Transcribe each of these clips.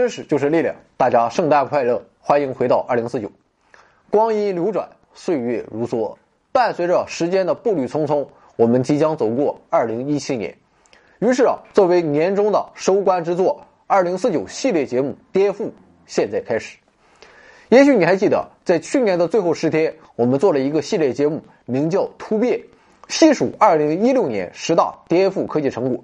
知识就是力量，大家圣诞快乐！欢迎回到二零四九。光阴流转，岁月如梭，伴随着时间的步履匆匆，我们即将走过二零一七年。于是啊，作为年终的收官之作，二零四九系列节目《颠覆》现在开始。也许你还记得，在去年的最后十天，我们做了一个系列节目，名叫《突变》，细数二零一六年十大颠覆科技成果。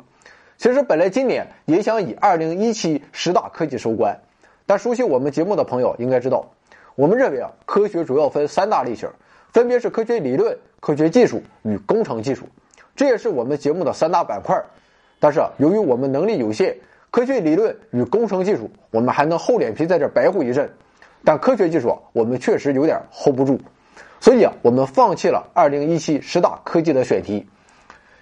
其实本来今年也想以二零一七十大科技收官，但熟悉我们节目的朋友应该知道，我们认为啊，科学主要分三大类型，分别是科学理论、科学技术与工程技术，这也是我们节目的三大板块。但是由于我们能力有限，科学理论与工程技术我们还能厚脸皮在这白活一阵，但科学技术啊我们确实有点 hold 不住，所以啊，我们放弃了二零一七十大科技的选题。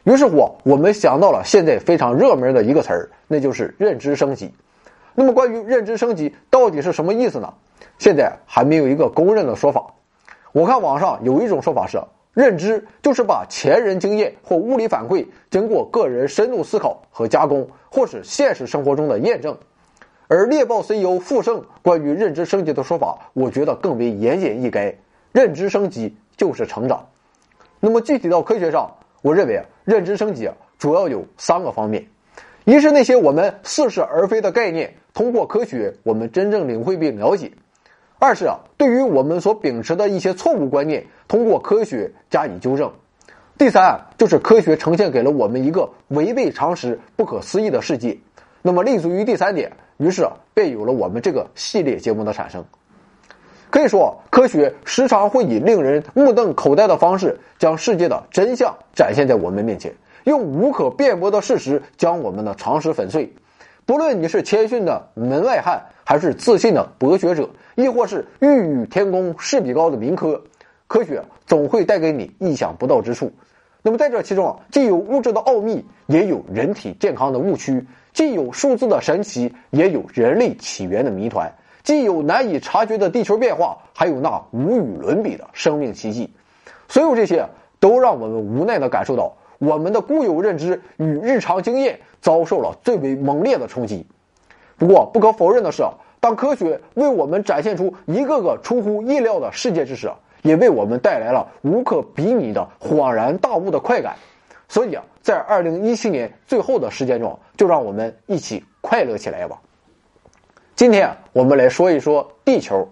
于是乎，我们想到了现在非常热门的一个词儿，那就是认知升级。那么，关于认知升级到底是什么意思呢？现在还没有一个公认的说法。我看网上有一种说法是，认知就是把前人经验或物理反馈经过个人深度思考和加工，或是现实生活中的验证。而猎豹 CEO 傅盛关于认知升级的说法，我觉得更为言简意赅：认知升级就是成长。那么，具体到科学上。我认为啊，认知升级啊，主要有三个方面：一是那些我们似是而非的概念，通过科学我们真正领会并了解；二是啊，对于我们所秉持的一些错误观念，通过科学加以纠正；第三啊就是科学呈现给了我们一个违背常识、不可思议的世界。那么立足于第三点，于是便有了我们这个系列节目的产生。可以说，科学时常会以令人目瞪口呆的方式，将世界的真相展现在我们面前，用无可辩驳的事实将我们的常识粉碎。不论你是谦逊的门外汉，还是自信的博学者，亦或是欲与天公试比高的民科，科学总会带给你意想不到之处。那么，在这其中啊，既有物质的奥秘，也有人体健康的误区；既有数字的神奇，也有人类起源的谜团。既有难以察觉的地球变化，还有那无与伦比的生命奇迹，所有这些都让我们无奈地感受到，我们的固有认知与日常经验遭受了最为猛烈的冲击。不过，不可否认的是，当科学为我们展现出一个个出乎意料的世界之时，也为我们带来了无可比拟的恍然大悟的快感。所以啊，在二零一七年最后的时间中，就让我们一起快乐起来吧。今天我们来说一说地球，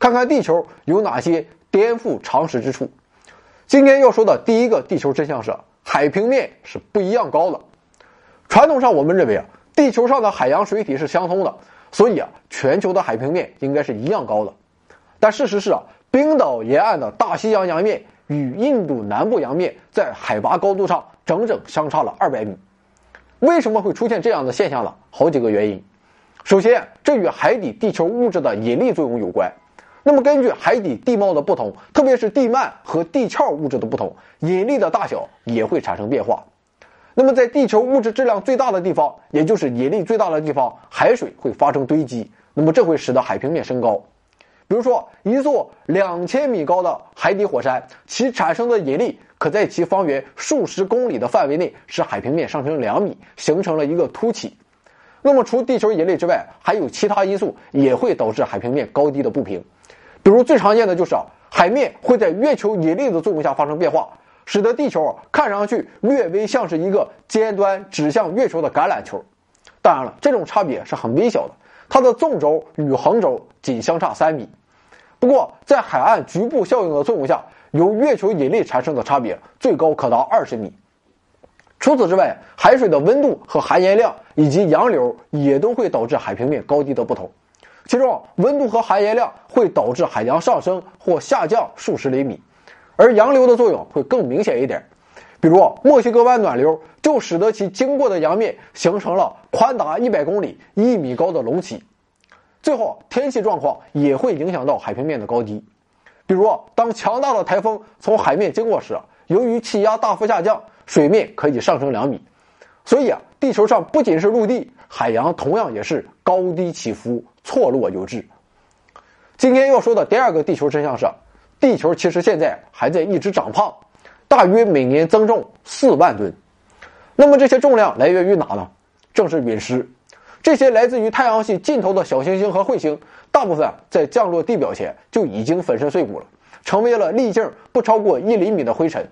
看看地球有哪些颠覆常识之处。今天要说的第一个地球真相是，海平面是不一样高的。传统上我们认为啊，地球上的海洋水体是相通的，所以啊，全球的海平面应该是一样高的。但事实是啊，冰岛沿岸的大西洋洋面与印度南部洋面在海拔高度上整整相差了二百米。为什么会出现这样的现象呢？好几个原因。首先，这与海底地球物质的引力作用有关。那么，根据海底地貌的不同，特别是地幔和地壳物质的不同，引力的大小也会产生变化。那么，在地球物质质量最大的地方，也就是引力最大的地方，海水会发生堆积，那么这会使得海平面升高。比如说，一座两千米高的海底火山，其产生的引力可在其方圆数十公里的范围内使海平面上升两米，形成了一个凸起。那么，除地球引力之外，还有其他因素也会导致海平面高低的不平。比如最常见的就是啊，海面会在月球引力的作用下发生变化，使得地球看上去略微像是一个尖端指向月球的橄榄球。当然了，这种差别是很微小的，它的纵轴与横轴仅相差三米。不过，在海岸局部效应的作用下，由月球引力产生的差别最高可达二十米。除此之外，海水的温度和含盐量以及洋流也都会导致海平面高低的不同。其中，温度和含盐量会导致海洋上升或下降数十厘米，而洋流的作用会更明显一点。比如，墨西哥湾暖流就使得其经过的洋面形成了宽达一百公里、一米高的隆起。最后，天气状况也会影响到海平面的高低。比如，当强大的台风从海面经过时，由于气压大幅下降。水面可以上升两米，所以啊，地球上不仅是陆地，海洋同样也是高低起伏、错落有致。今天要说的第二个地球真相是，地球其实现在还在一直长胖，大约每年增重四万吨。那么这些重量来源于哪呢？正是陨石。这些来自于太阳系尽头的小行星和彗星，大部分在降落地表前就已经粉身碎骨了，成为了粒径不超过一厘米的灰尘。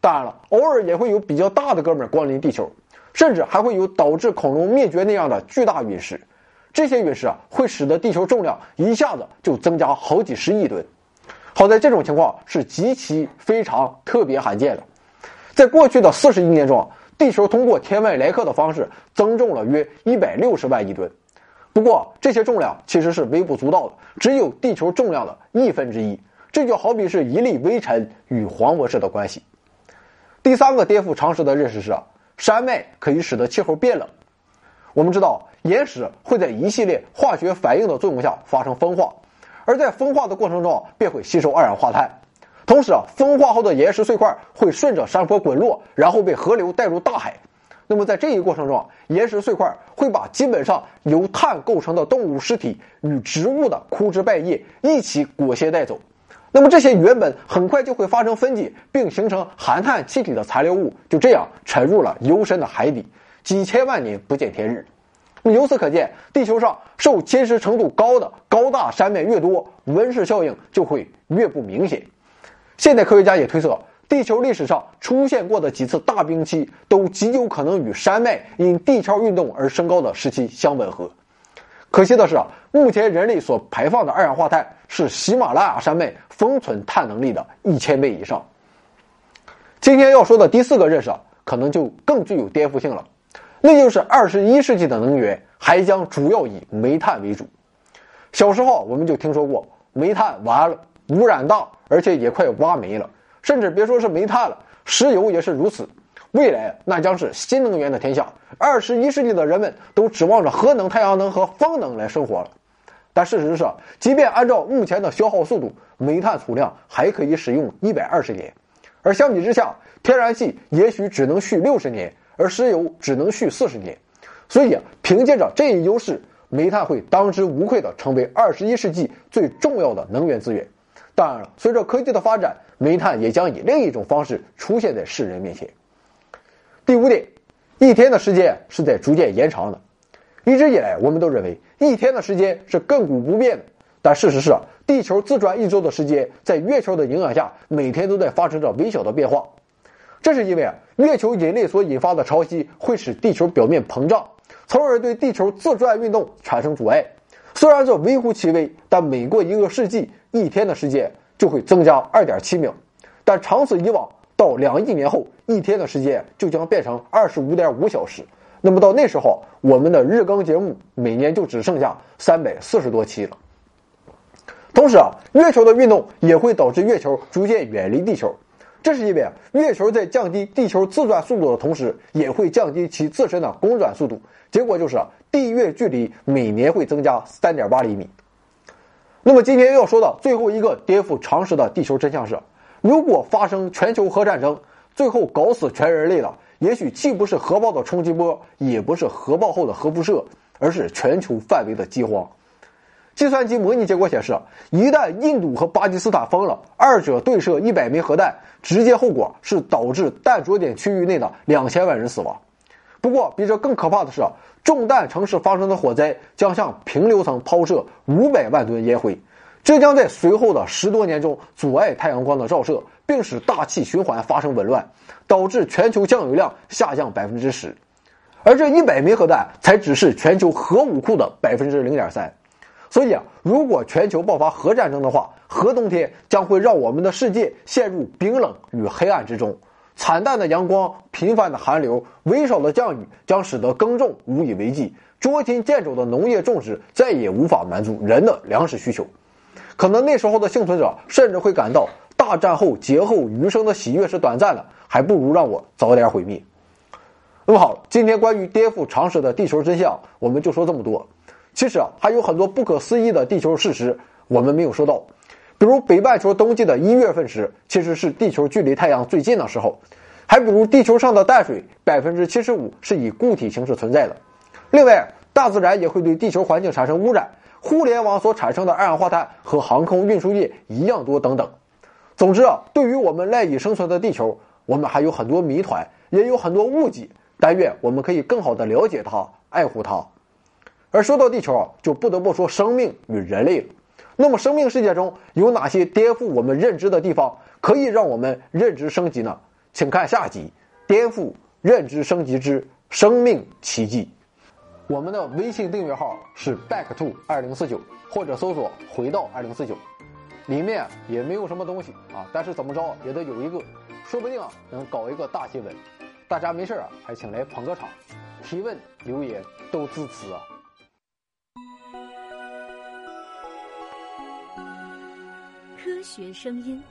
当然了，偶尔也会有比较大的哥们儿光临地球，甚至还会有导致恐龙灭绝那样的巨大陨石。这些陨石啊，会使得地球重量一下子就增加好几十亿吨。好在这种情况是极其非常特别罕见的，在过去的四十亿年中。地球通过天外来客的方式增重了约一百六十万亿吨，不过这些重量其实是微不足道的，只有地球重量的亿分之一。这就好比是一粒微尘与黄博士的关系。第三个颠覆常识的认识是，山脉可以使得气候变冷。我们知道，岩石会在一系列化学反应的作用下发生风化，而在风化的过程中便会吸收二氧化碳。同时啊，风化后的岩石碎块会顺着山坡滚落，然后被河流带入大海。那么在这一过程中，岩石碎块会把基本上由碳构成的动物尸体与植物的枯枝败叶一起裹挟带走。那么这些原本很快就会发生分解并形成含碳气体的残留物，就这样沉入了幽深的海底，几千万年不见天日。那么由此可见，地球上受侵蚀程度高的高大山脉越多，温室效应就会越不明显。现代科学家也推测，地球历史上出现过的几次大冰期都极有可能与山脉因地壳运动而升高的时期相吻合。可惜的是啊，目前人类所排放的二氧化碳是喜马拉雅山脉封存碳能力的一千倍以上。今天要说的第四个认识啊，可能就更具有颠覆性了，那就是二十一世纪的能源还将主要以煤炭为主。小时候我们就听说过，煤炭完了，污染大。而且也快挖没了，甚至别说是煤炭了，石油也是如此。未来那将是新能源的天下，二十一世纪的人们都指望着核能、太阳能和风能来生活了。但事实上，即便按照目前的消耗速度，煤炭储量还可以使用一百二十年，而相比之下，天然气也许只能续六十年，而石油只能续四十年。所以啊，凭借着这一优势，煤炭会当之无愧地成为二十一世纪最重要的能源资源。当然了，随着科技的发展，煤炭也将以另一种方式出现在世人面前。第五点，一天的时间是在逐渐延长的。一直以来，我们都认为一天的时间是亘古不变的，但事实是，地球自转一周的时间在月球的影响下，每天都在发生着微小的变化。这是因为啊，月球引力所引发的潮汐会使地球表面膨胀，从而对地球自转运动产生阻碍。虽然这微乎其微，但每过一个世纪，一天的时间就会增加二点七秒。但长此以往，到两亿年后，一天的时间就将变成二十五点五小时。那么到那时候，我们的日更节目每年就只剩下三百四十多期了。同时啊，月球的运动也会导致月球逐渐远离地球。这是因为啊，月球在降低地球自转速度的同时，也会降低其自身的公转速度。结果就是地月距离每年会增加三点八厘米。那么今天要说的最后一个颠覆常识的地球真相是：如果发生全球核战争，最后搞死全人类了，也许既不是核爆的冲击波，也不是核爆后的核辐射，而是全球范围的饥荒。计算机模拟结果显示，一旦印度和巴基斯坦疯了，二者对射一百枚核弹，直接后果是导致弹着点区域内的两千万人死亡。不过，比这更可怕的是，重弹城市发生的火灾将向平流层抛射五百万吨烟灰，这将在随后的十多年中阻碍太阳光的照射，并使大气循环发生紊乱，导致全球降雨量下降百分之十。而这一百枚核弹才只是全球核武库的百分之零点三。所以啊，如果全球爆发核战争的话，核冬天将会让我们的世界陷入冰冷与黑暗之中。惨淡的阳光、频繁的寒流、微少的降雨，将使得耕种无以为继。捉襟见肘的农业种植再也无法满足人的粮食需求。可能那时候的幸存者甚至会感到，大战后劫后余生的喜悦是短暂的，还不如让我早点毁灭。那么好，今天关于颠覆常识的地球真相，我们就说这么多。其实啊，还有很多不可思议的地球事实我们没有说到，比如北半球冬季的一月份时，其实是地球距离太阳最近的时候；还比如地球上的淡水百分之七十五是以固体形式存在的。另外，大自然也会对地球环境产生污染，互联网所产生的二氧化碳和航空运输业一样多等等。总之啊，对于我们赖以生存的地球，我们还有很多谜团，也有很多误解。但愿我们可以更好的了解它，爱护它。而说到地球，就不得不说生命与人类了。那么，生命世界中有哪些颠覆我们认知的地方，可以让我们认知升级呢？请看下集《颠覆认知升级之生命奇迹》。我们的微信订阅号是 back to 二零四九，或者搜索“回到二零四九”。里面也没有什么东西啊，但是怎么着也得有一个，说不定啊能搞一个大新闻。大家没事啊，还请来捧个场，提问留言都支持啊。科学声音。